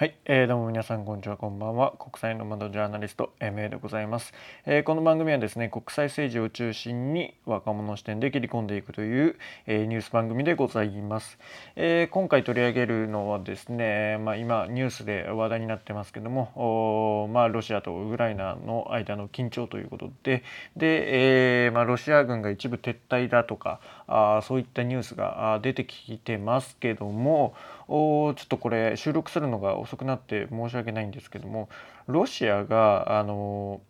はい、えー、どうも皆さんこんにちはこんばんは。国際の窓ジャーナリスト MA でございます、えー、この番組はですね国際政治を中心に若者視点で切り込んでいくという、えー、ニュース番組でございます、えー、今回取り上げるのはですねまあ、今ニュースで話題になってますけどもまあロシアとウクライナの間の緊張ということでで、えー、まあロシア軍が一部撤退だとかあそういったニュースが出てきてますけどもおちょっとこれ収録するのが遅くなって申し訳ないんですけどもロシアがあの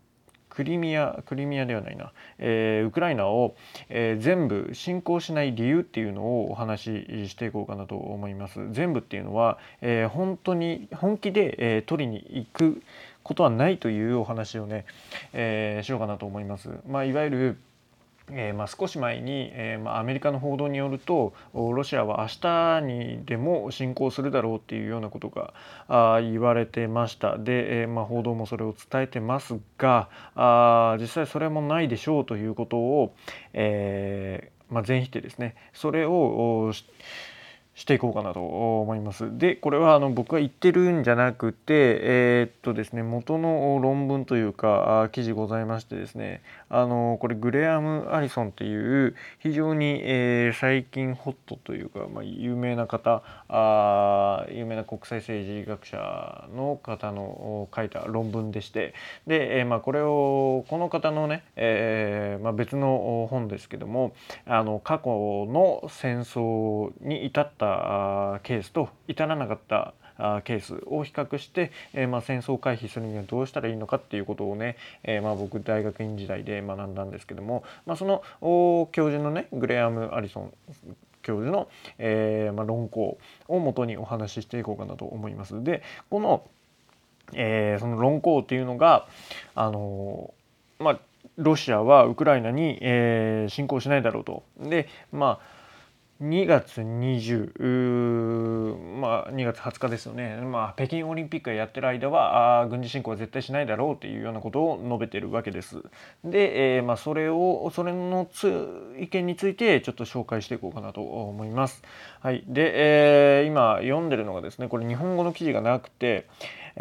クリミアクリミアではないな、えー、ウクライナを、えー、全部侵攻しない理由っていうのをお話ししていこうかなと思います。全部っていうのは、えー、本当に本気で、えー、取りに行くことはないというお話をね、えー、しようかなと思います。まあ、いわゆるえー、まあ、少し前に、えー、まあ、アメリカの報道によるとロシアは明日にでも侵攻するだろうっていうようなことがあ言われてました。で、えー、まあ、報道もそれを伝えてますがあ実際それもないでしょうということを、えま全否定ですねそれをしていこうかなと思います。でこれはあの僕が言ってるんじゃなくてえー、っとですね元の論文というか記事ございましてですねあのこれグレアム・アリソンっていう非常に、えー、最近ホットというか、まあ、有名な方あ有名な国際政治学者の方の書いた論文でしてで、えー、まあ、これをこの方のね、えー、まあ、別の本ですけどもあの過去の戦争に至ってたケースと至らなかったケースを比較して、えー、まあ、戦争を回避するにはどうしたらいいのかっていうことをね、えー、まあ、僕大学院時代で学んだんですけども、まあ、その教授のねグレアム・アリソン教授の、えー、ま論考をもとにお話ししていこうかなと思います。でこの、えその論考っていうのがあのまあロシアはウクライナに、え侵攻しないだろうと。でまあ2月20、まあ、2月20日ですよね、まあ、北京オリンピックがやってる間はあ軍事侵攻は絶対しないだろうというようなことを述べてるわけです。で、えー、まあ、それをそれのつ意見についてちょっと紹介していこうかなと思います。はい、で、えー、今読んでるのがですねこれ日本語の記事がなくて、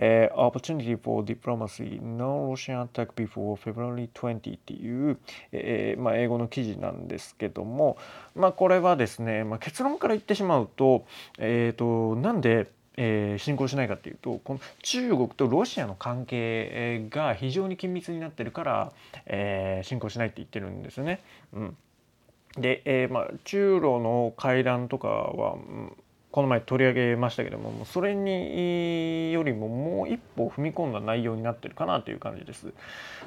えー、Opportunity for Diplomacy No Russian Attack Before February 20っていう、えーまあ、英語の記事なんですけども、まあ、これはですね、まあ、結論から言ってしまうと,、えーと、なんでえー、侵攻しないかっていうとこの中国とロシアの関係が非常に緊密になってるから、えー、侵攻しないって言ってるんですね。うん、で、えーまあ、中ロの会談とかは、うんこの前取り上げましたけどもそれによりももう一歩踏み込んだ内容になってるかなという感じです。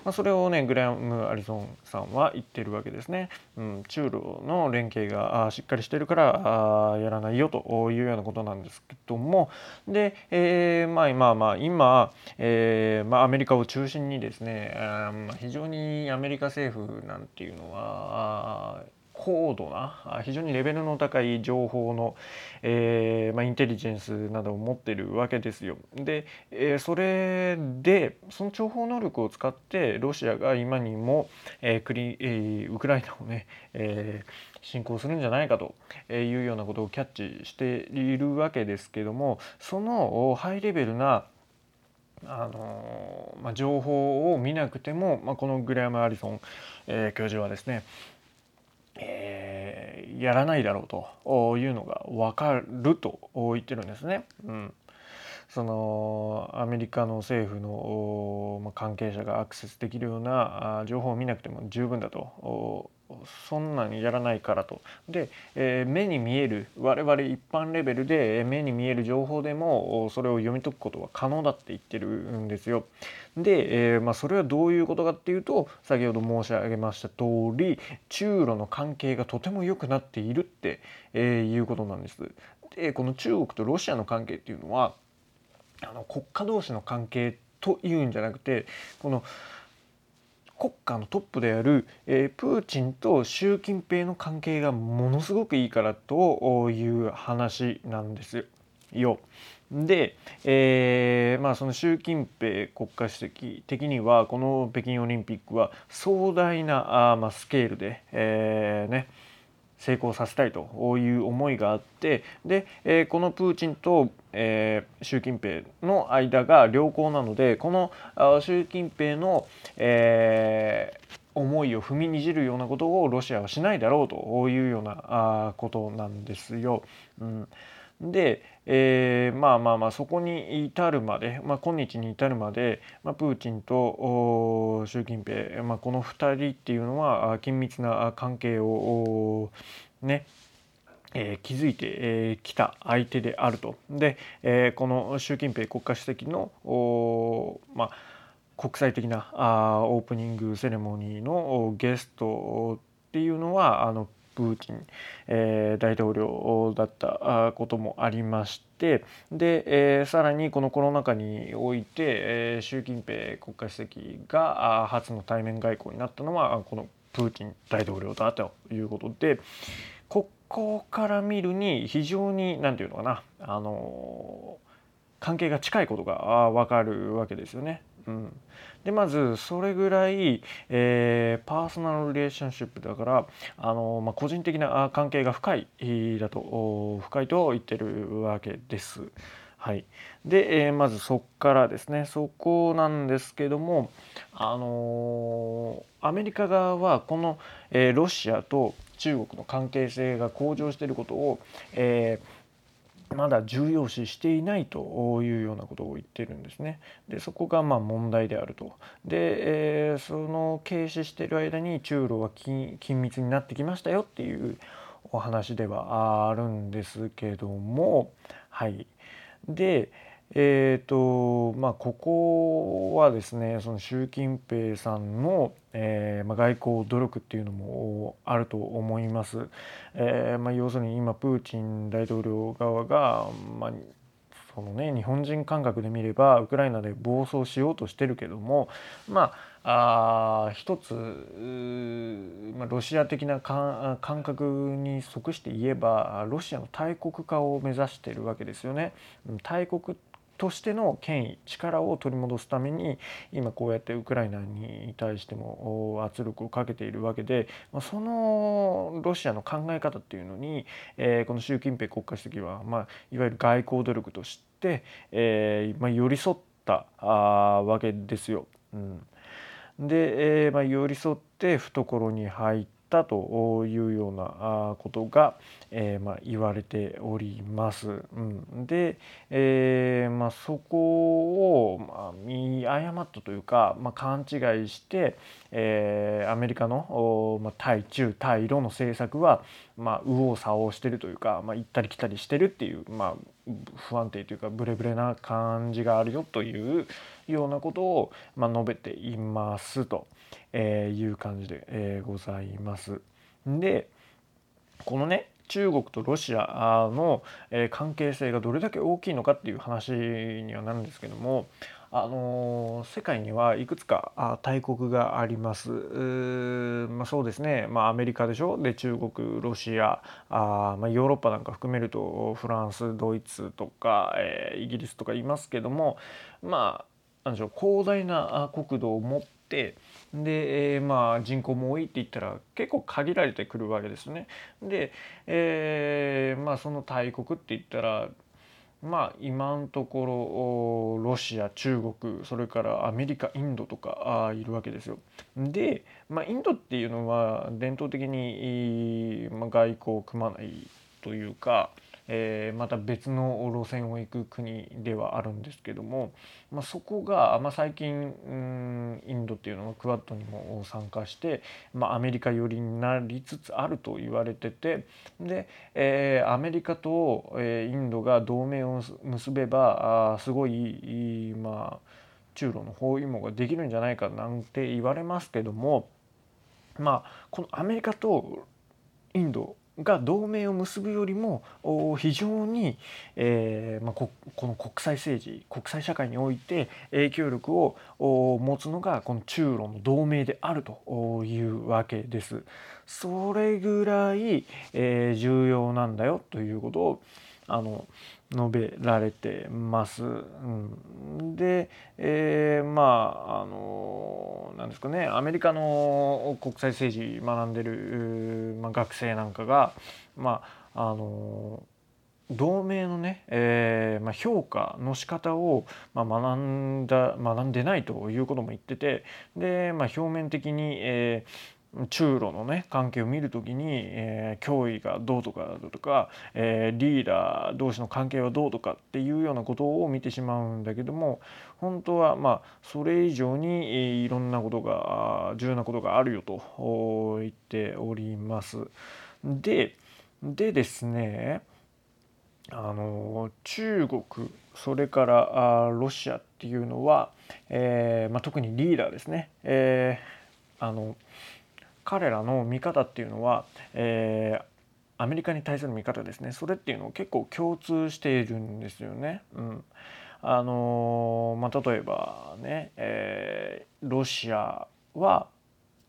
まあ、それをねグラム・アリソンさんは言ってるわけですね。うん、中ロの連携がしっかりしてるからあやらないよというようなことなんですけどもで、えー、まあ今まあ今、えーまあ、アメリカを中心にですねあ非常にアメリカ政府なんていうのは高度な非常にレベルの高い情報の、えーまあ、インテリジェンスなどを持ってるわけですよ。で、えー、それでその情報能力を使ってロシアが今にも、えークリえー、ウクライナをね、えー、侵攻するんじゃないかというようなことをキャッチしているわけですけどもそのハイレベルなあのまあ、情報を見なくても、まあ、このグレアム・アリソン、えー、教授はですねえー、やらないだろうというのが分かると言ってるんですね。うん、そのアメリカの政府の関係者がアクセスできるような情報を見なくても十分だとそんなにやらないからと。で、えー、目に見える我々一般レベルで目に見える情報でもそれを読み解くことは可能だって言ってるんですよ。で、えー、まあ、それはどういうことかっていうと先ほど申し上げました通り中ロの関係がとても良くなっているって、えー、いうことなんです。でこの中国とロシアの関係っていうのはあの国家同士の関係というんじゃなくてこの国家のトップである、えー、プーチンと習近平の関係がものすごくいいからという話なんですよ。で、えー、まあその習近平国家主席的にはこの北京オリンピックは壮大なあ、まあ、スケールで、えー、ね成功させたいという思いがあってで、えー、このプーチンと、え、習近平の間が良好なのでこの習近平の、え、思いを踏みにじるようなことをロシアはしないだろうというようなことなんですよ。うんで、えー、まあまあまあそこに至るまで、まあ、今日に至るまで、まあ、プーチンと習近平、まあ、この2人っていうのは緊密な関係をねえー、築いてき、えー、た相手であると。で、えー、この習近平国家主席のまあ、国際的なあオープニングセレモニーのゲストっていうのはあのプーチン、えー、大統領だったこともありましてで、えー、さらにこのコロナ禍において、えー、習近平国家主席が初の対面外交になったのはこのプーチン大統領だということでここから見るに非常に何て言うのかなあの関係が近いことが分かるわけですよね。うん、でまずそれぐらい、えー、パーソナルリレーションシップだからあの、まあ、個人的な関係が深いだと深いと言ってるわけです。はい、で、えー、まずそこからですねそこなんですけども、あのー、アメリカ側はこの、えー、ロシアと中国の関係性が向上していることを、えーまだ重要視していないというようなことを言ってるんですね。でそこがまあ問題であると。で、えー、その軽視している間に中ロは緊密になってきましたよっていうお話ではあるんですけどもはいでえーとまあ、ここはですねその習近平さんの、えーまあ、外交努力っていうのもあると思います。えーまあ、要するに今プーチン大統領側が、まあそのね、日本人感覚で見ればウクライナで暴走しようとしてるけどもまああ一つ、まあ、ロシア的な感覚に即して言えばロシアの大国化を目指しているわけですよね。大国としての権威力を取り戻すために今こうやってウクライナに対しても圧力をかけているわけでそのロシアの考え方っていうのに、えこの習近平国家主席は、まあ、いわゆる外交努力として、えまあ、寄り添ったわけですよ。うん、で、えまあ、寄り添って懐に入ってったというようなことが、えー、まあ、言われております。うん、で、えー、まあ、そこを、まあ、見誤ったというか、ま勘違いして、えー、アメリカの、ま対中対ロの政策は、ま右往左往してるというか、ま行ったり来たりしてるっていう、ま不安定というかブレブレな感じがあるよというようなことを、ま述べていますと。え、いう感じで、え、ございます。でこのね中国とロシアの関係性がどれだけ大きいのかっていう話にはなるんですけどもあの世界にはいくつか大国があります。まあ、そうですね、まあ、アメリカでしょ？で中国ロシアあ、まあ、ヨーロッパなんか含めるとフランスドイツとか、えー、イギリスとかいますけどもまあなんでしょう広大な国土を持ってで、えー、まあ人口も多いって言ったら結構限られてくるわけですね。で、えー、まあその大国って言ったらまあ今のところロシア中国それからアメリカインドとかあいるわけですよ。で、まあ、インドっていうのは伝統的に、まあ、外交を組まないというか、えー、また別の路線を行く国ではあるんですけども、まあ、そこが、まあ、最近うんインドっていうのがクワッドにも参加して、まあ、アメリカ寄りになりつつあると言われててで、えー、アメリカと、えー、インドが同盟を結べばあすごいまあ中ロの包囲網ができるんじゃないかなんて言われますけどもまあこのアメリカとインドが同盟を結ぶよりも非常に、えーまあ、ここの国際政治国際社会において影響力を持つのがこの中ロの同盟であるというわけです。それぐらい、えー、重要なんだよということをあの述べられてます。うん、で、えー、まああのなんですかねアメリカの国際政治学んでる、まあ、学生なんかが、まああの同盟のね、えーまあ、評価の仕方を、まあ、学んだ学んでないということも言っててで、まあ、表面的に、えー、中ロのね関係を見る時に、えー、脅威がどうとかだとか、えー、リーダー同士の関係はどうとかっていうようなことを見てしまうんだけども本当はまあそれ以上に、いろんなことが重要なことがあるよと言っております。ででですねあの中国それからあロシアっていうのは、えーまあ、特にリーダーですね、えー、あの彼らの見方っていうのは、えー、アメリカに対する見方ですねそれっていうのを結構共通しているんですよね。うんあのまあ、例えばね、えー、ロシアは、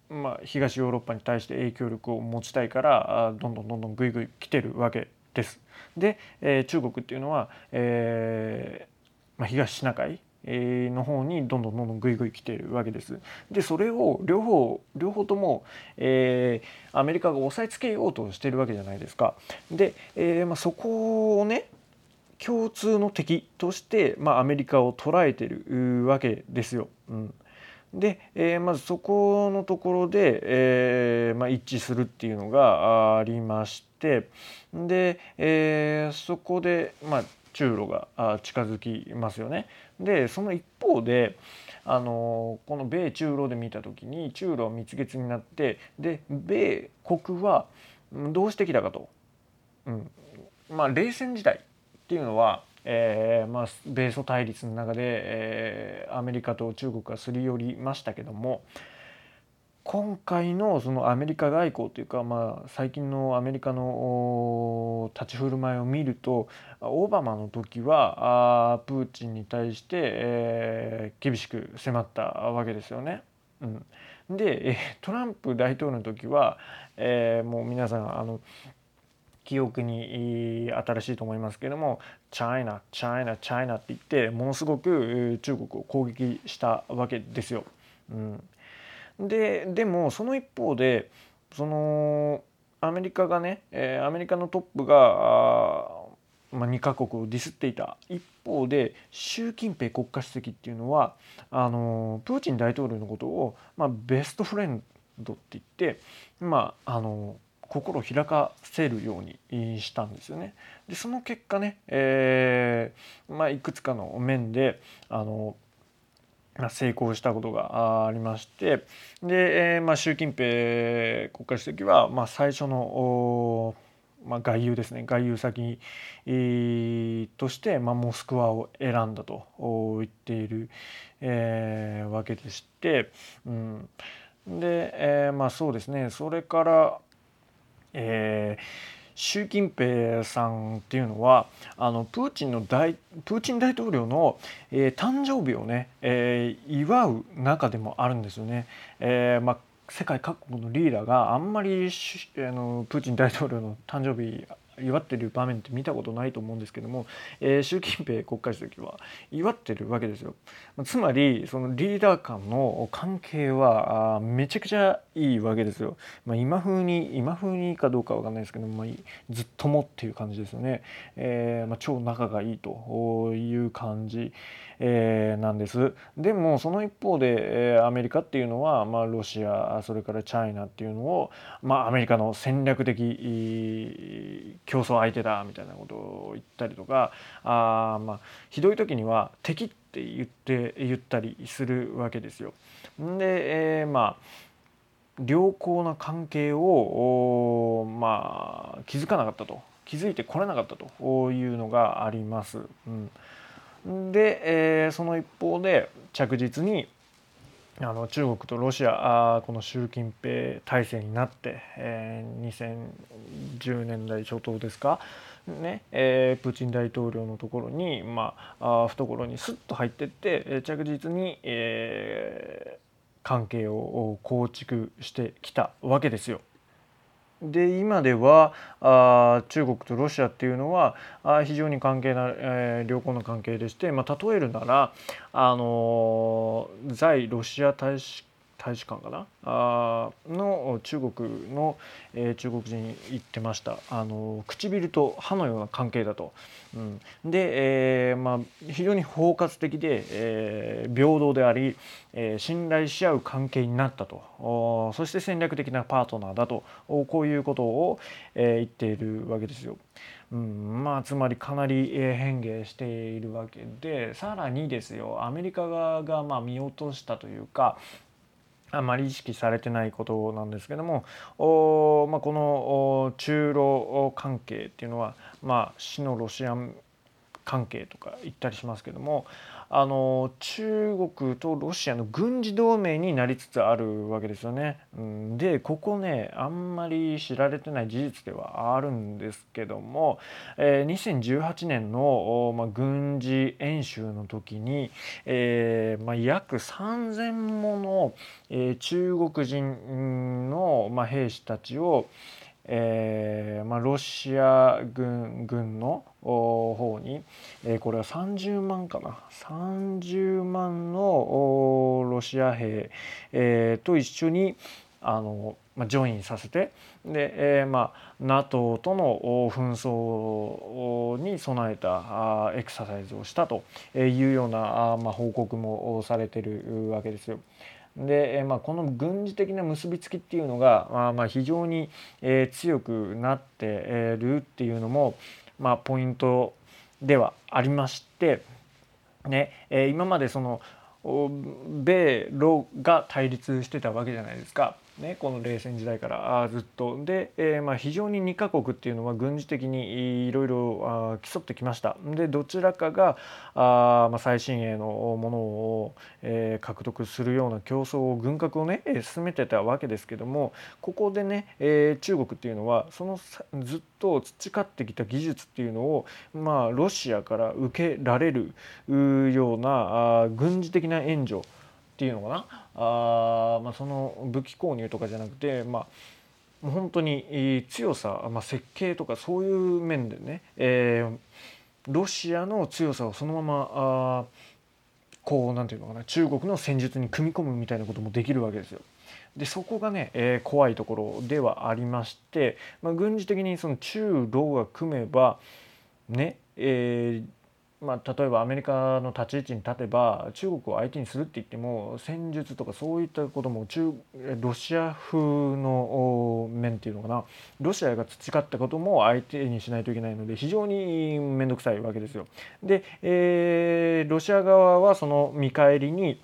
まあ、東ヨーロッパに対して影響力を持ちたいからどんどんどんどんぐいぐい来てるわけです。で、えー、中国っていうのは、えーまあ、東シナ海の方にどんどんどんどんぐいぐい来ているわけです。でそれを両方両方とも、えー、アメリカが押さえつけようとしてるわけじゃないですか。で、えーまあ、そこをね共通の敵として、まあ、アメリカを捉えてるわけですよ。うんで、えー、まずそこのところで、えーまあ、一致するっていうのがありましてで、えー、そこで、まあ、中ロが近づきますよね。でその一方であのこの米中ロで見た時に中ロは蜜月になってで米国はどうしてきたかと。うんまあ、冷戦時代っていうのはえーまあ、米ソ対立の中で、えー、アメリカと中国がすり寄りましたけども今回のそのアメリカ外交というか、まあ、最近のアメリカの立ち振る舞いを見るとオバマの時はあプーチンに対して、えー、厳しく迫ったわけですよね。うん、でトランプ大統領の時は、えー、もう皆さんあの記憶に新しいと思いますけれども「チャイナチャイナチャイナ」って言ってものすごく中国を攻撃したわけですよ。うん、ででもその一方でそのアメリカがね、えー、アメリカのトップがまあ、2カ国をディスっていた一方で習近平国家主席っていうのはあのプーチン大統領のことを、まあ、ベストフレンドって言って、まあ、あの心を開かせるようにしたんですよね。でその結果ね、えーまあ、いくつかの面であの成功したことがありましてで、えーまあ、習近平国家主席は、まあ、最初のまあ、外遊ですね。外遊先として、まあ、モスクワを選んだと言っている、えー、わけでして、うん、で、えー、まあそうですね。それからえー、習近平さんっていうのはあのプーチンの大プーチン大統領の、えー、誕生日をね、えー、祝う中でもあるんですよね。えーまあ世界各国のリーダーがあんまりあのプーチン大統領の誕生日祝ってる場面って見たことないと思うんですけども、えー、習近平国家主席は祝ってるわけですよ。つまりそのリーダー間の関係はめちゃくちゃいいわけですよ。まあ、今風に今風にかどうかわかんないですけども、まあ、ずっともっていう感じですよね。えー、まあ、超仲がいいという感じ。えー、なんです。でもその一方で、えー、アメリカっていうのは、まあ、ロシアそれからチャイナっていうのを、まあ、アメリカの戦略的競争相手だみたいなことを言ったりとかあ、まあ、ひどい時には敵って言って言ったりするわけですよ。で、えー、まあ良好な関係をまあ気づかなかったと気づいてこれなかったというのがあります。うんで、えー、その一方で着実にあの中国とロシアあこの習近平体制になって、えー、2010年代初頭ですか、ねえー、プーチン大統領のところに、まあ、あ懐にスッと入っていって、え着実に、えー、関係を構築してきたわけですよ。で今ではあ中国とロシアっていうのはあ非常に関係な、えー、良好な関係でして、まあ、例えるなら、あの、在ロシア大使大使館かな？あの中国の、えー、中国人言ってました。あの唇と歯のような関係だと。うん、で、えーまあ、非常に包括的で、えー、平等であり、えー、信頼し合う関係になったと。そして戦略的なパートナーだと。こういうことを、えー、言っているわけですよ。うん。まあ、つまりかなり変化しているわけでさらにですよ。アメリカ側がまあ見落としたというかあまり意識されてないことなんですけどもお、まあ、この中ロ関係っていうのは、まあ、死のロシア関係とか言ったりしますけどもあの中国とロシアの軍事同盟になりつつあるわけですよね。でここねあんまり知られてない事実ではあるんですけども、えー、2018年の、まあ、軍事演習の時に、えーまあ、約3,000もの、えー、中国人の、まあ、兵士たちを、えーまあ、ロシア軍軍の方に、えー、これは30万かな。30万のロシア兵、えー、と一緒にあの、まあ、ジョインさせてで、えーまあ、NATO との紛争に備えたエクササイズをしたというような、まあ、報告もされてるわけですよ。で、まあ、この軍事的な結びつきっていうのが、まあ、まあ非常に、えー、強くなってるっていうのも、まあ、ポイントではありまして、ねえー、今までその米ロが対立してたわけじゃないですか。ね、この冷戦時代から。ずっと。で、えー、まあ非常に2カ国っていうのは軍事的にいろいろ競ってきました。でどちらかがあ、まあ、最新鋭のものを、えー、獲得するような競争を軍拡をね進めてたわけですけどもここでね、えー、中国っていうのはそのずっと培ってきた技術っていうのを、まあ、ロシアから受けられるようなあ軍事的な援助っていうのかな。あ、まあ、その武器購入とかじゃなくて、まあ、本当に強さ、まあ、設計とかそういう面でね、えー、ロシアの強さをそのままあこうなんていうのかな中国の戦術に組み込むみたいなこともできるわけですよ。でそこがね、えー、怖いところではありまして、まあ、軍事的にその中ロが組めばね、えー、まあ、例えばアメリカの立ち位置に立てば中国を相手にするって言っても戦術とかそういったことも中ロシア風の面っていうのかなロシアが培ったことも相手にしないといけないので非常に面倒くさいわけですよ。で、えー、ロシア側はその見返りに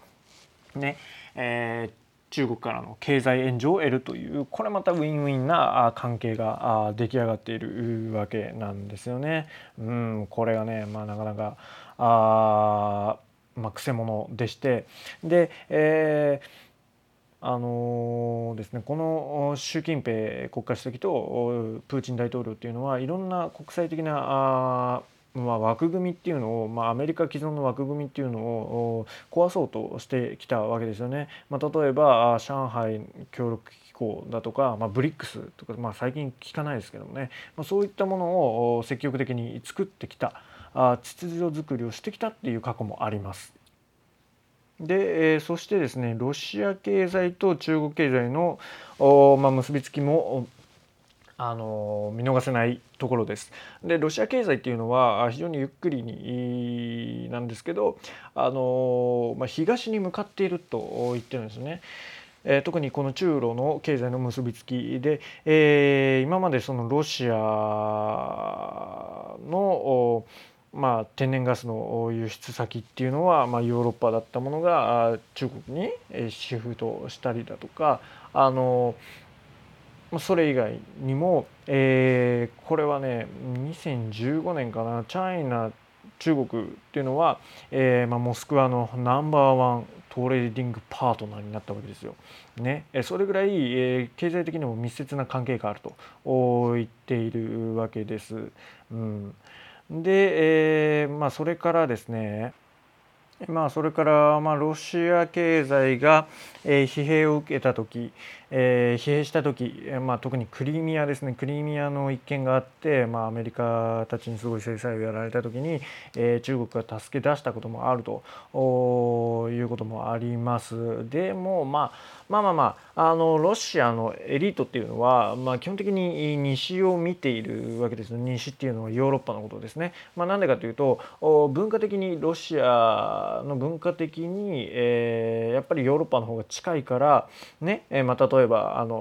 ね、えー中国からの経済援助を得るというこれまたウィンウィンな関係が出来上がっているわけなんですよね。うん、これがね、まあ、なかなかあ、まあ、くせ者でしてで、えーあのー、ですね、この習近平国家主席とプーチン大統領っていうのはいろんな国際的なあまあ、枠組みっていうのを、まあ、アメリカ既存の枠組みっていうのを壊そうとしてきたわけですよね。まあ、例えば上海協力機構だとか、まあ、ブリックスとか、まあ、最近聞かないですけどもね、まあ、そういったものを積極的に作ってきたあ秩序づくりをしてきたっていう過去もあります。で、えー、そしてですねロシア経済と中国経済の、まあ、結びつきもあの見逃せないところです。でロシア経済っていうのは非常にゆっくりになんですけどあの、まあ、東に向かっていると言ってるんですね。え、特にこの中ロの経済の結びつきで、えー、今までそのロシアのまあ、天然ガスの輸出先っていうのは、まあ、ヨーロッパだったものが中国にシフトしたりだとかあのそれ以外にも、えー、これはね2015年かな China 中国っていうのは、えーまあ、モスクワの number one trading partner になったわけですよ。ね、それぐらい、えー、経済的にも密接な関係があると言っているわけです。うん、で、えーまあ、それからですね まあ、それから、まあ、ロシア経済が、え、疲弊を受けた時、えー、疲弊した時、えまあ、特にクリミアですねクリミアの一件があって、まあ、アメリカたちにすごい制裁をやられた時に、えー、中国が助け出したこともあるということもあります。でも、まあ、まあまあまああのロシアのエリートっていうのは、まあ、基本的に西を見ているわけです西っていうのはヨーロッパのことですね。まあ、なんでかというと文化的にロシアの文化的に、えー、やっぱりヨーロッパの方が近いからね、え、まあ、例えばあの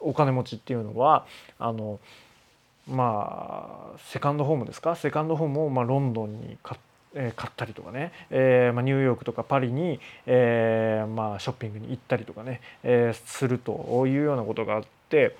お金持ちっていうのはあのまあセカンドホームですか？セカンドホームをまあロンドンに買ってえ、買ったりとかね、えまあ、ニューヨークとかパリに、えまあ、ショッピングに行ったりとかね、え、するというようなことがあって。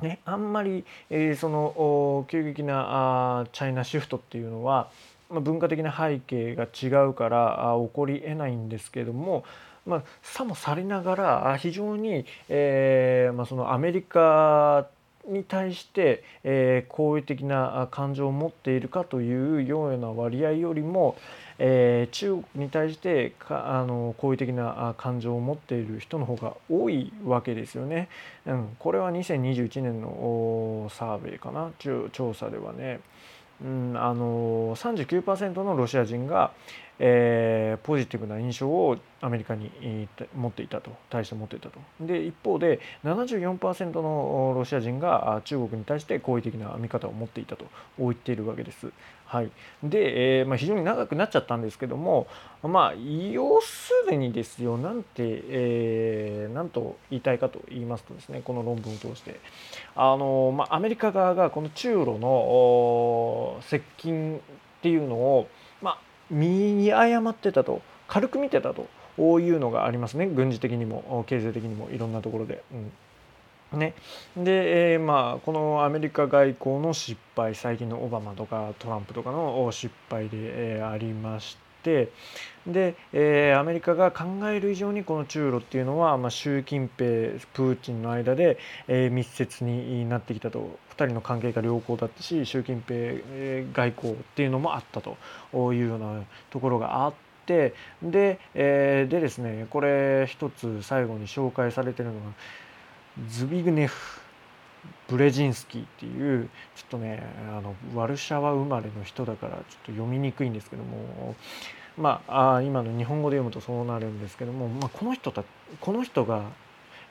ね、あんまり、え、その急激なあチャイナシフトっていうのは、まあ、文化的な背景が違うからあ起こりえないんですけども、まあ、さもさりながら非常に、えーまあ、そのアメリカに対して、えー、好意的な感情を持っているかというような割合よりも、えー、中国に対してかあの好意的な感情を持っている人の方が多いわけですよね。うん、これは2021年のサーベイかな調査ではね、うん、あの39%のロシア人が、えー、ポジティブな印象をアメリカに持っていたと対して持っていたと。で一方で74%のロシア人が中国に対して好意的な見方を持っていたと言っているわけです。はい、で、えーまあ、非常に長くなっちゃったんですけどもまあ要するにですよなんて、えー、なんと言いたいかと言いますとですねこの論文を通して。あの、まあ、アメリカ側がこの中ロの接近っていうのを、見誤ってたと軽く見てたというのがありますね。軍事的にも経済的にもいろんなところで。うん。ね、で、えー、まあこのアメリカ外交の失敗最近のオバマとかトランプとかの失敗で、えー、ありましてで、えー、アメリカが考える以上にこの中ロっていうのは、まあ、習近平プーチンの間で、えー、密接になってきたと2人の関係が良好だったし習近平外交っていうのもあったというようなところがあって。で,、えー、でですねこれ一つ最後に紹介されてるのがズビグネフ・ブレジンスキーっていうちょっとねあのワルシャワ生まれの人だからちょっと読みにくいんですけどもまああ今の日本語で読むとそうなるんですけども、まあ、この人たこの人が、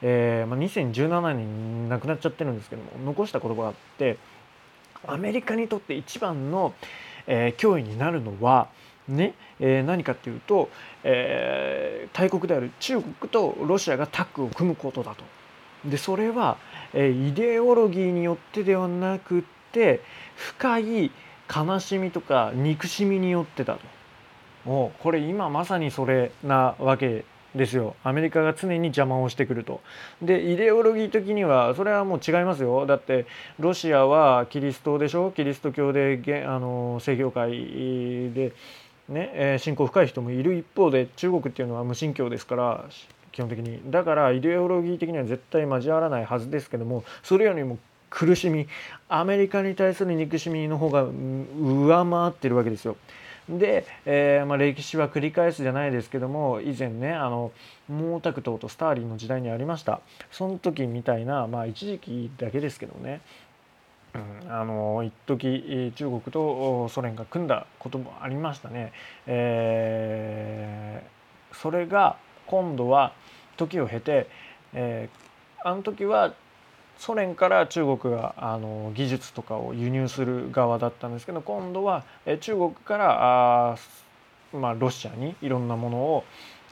えーまあ、2017年に亡くなっちゃってるんですけども残した言葉があってアメリカにとって一番の、えー、脅威になるのはねえー、何かっていうと、えー、大国である中国とロシアがタッグを組むことだと。でそれは、えイデオロギーによってではなくって深い悲しみとか憎しみによってだと。もうこれ今まさにそれなわけですよアメリカが常に邪魔をしてくると。でイデオロギー的にはそれはもう違いますよだってロシアはキリストでしょ？キリスト教であの正教会で、ねえ信仰深い人もいる一方で中国っていうのは無神教ですから基本的にだからイデオロギー的には絶対交わらないはずですけどもそれよりも苦しみアメリカに対する憎しみの方が上回ってるわけですよ。で、えー、まあ、歴史は繰り返すじゃないですけども以前ねあの毛沢東とスターリンの時代にありましたその時みたいなまあ一時期だけですけどねうん、あの一時中国とソ連が組んだこともありましたね。えー、それが今度は時を経て、えー、あの時はソ連から中国があの技術とかを輸入する側だったんですけど今度は、え中国からあ、まあ、ロシアにいろんなものを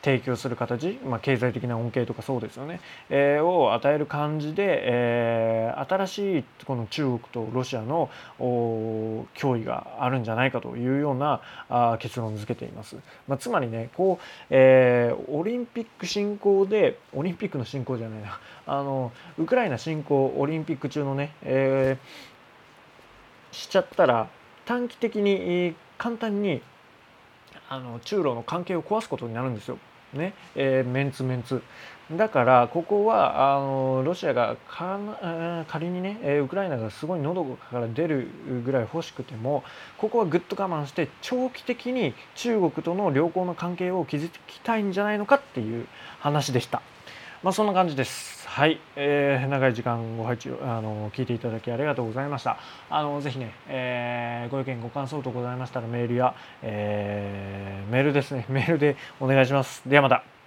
提供する形、まあ、経済的な恩恵とかそうですよね、えー、を与える感じで、えー、新しいこの中国とロシアの脅威があるんじゃないかというようなあ結論付けています。まあ、つまりねこう、えー、オリンピック進行でオリンピックの進行じゃないな あのウクライナ侵攻オリンピック中のね、えー、しちゃったら短期的に簡単にあの中ロの関係を壊すことになるんですよ。ねえー、メンツメンツだからここはあのロシアが仮にねウクライナがすごい喉から出るぐらい欲しくてもここはぐっと我慢して長期的に中国との良好な関係を築きたいんじゃないのかっていう話でした。まあ、そんな感じです。はい、えー、長い時間ご配置あの聞いていただきありがとうございました。あのぜひね、えー、ご意見ご感想とございましたらメールや、えー、メールですねメールでお願いします。ではまた。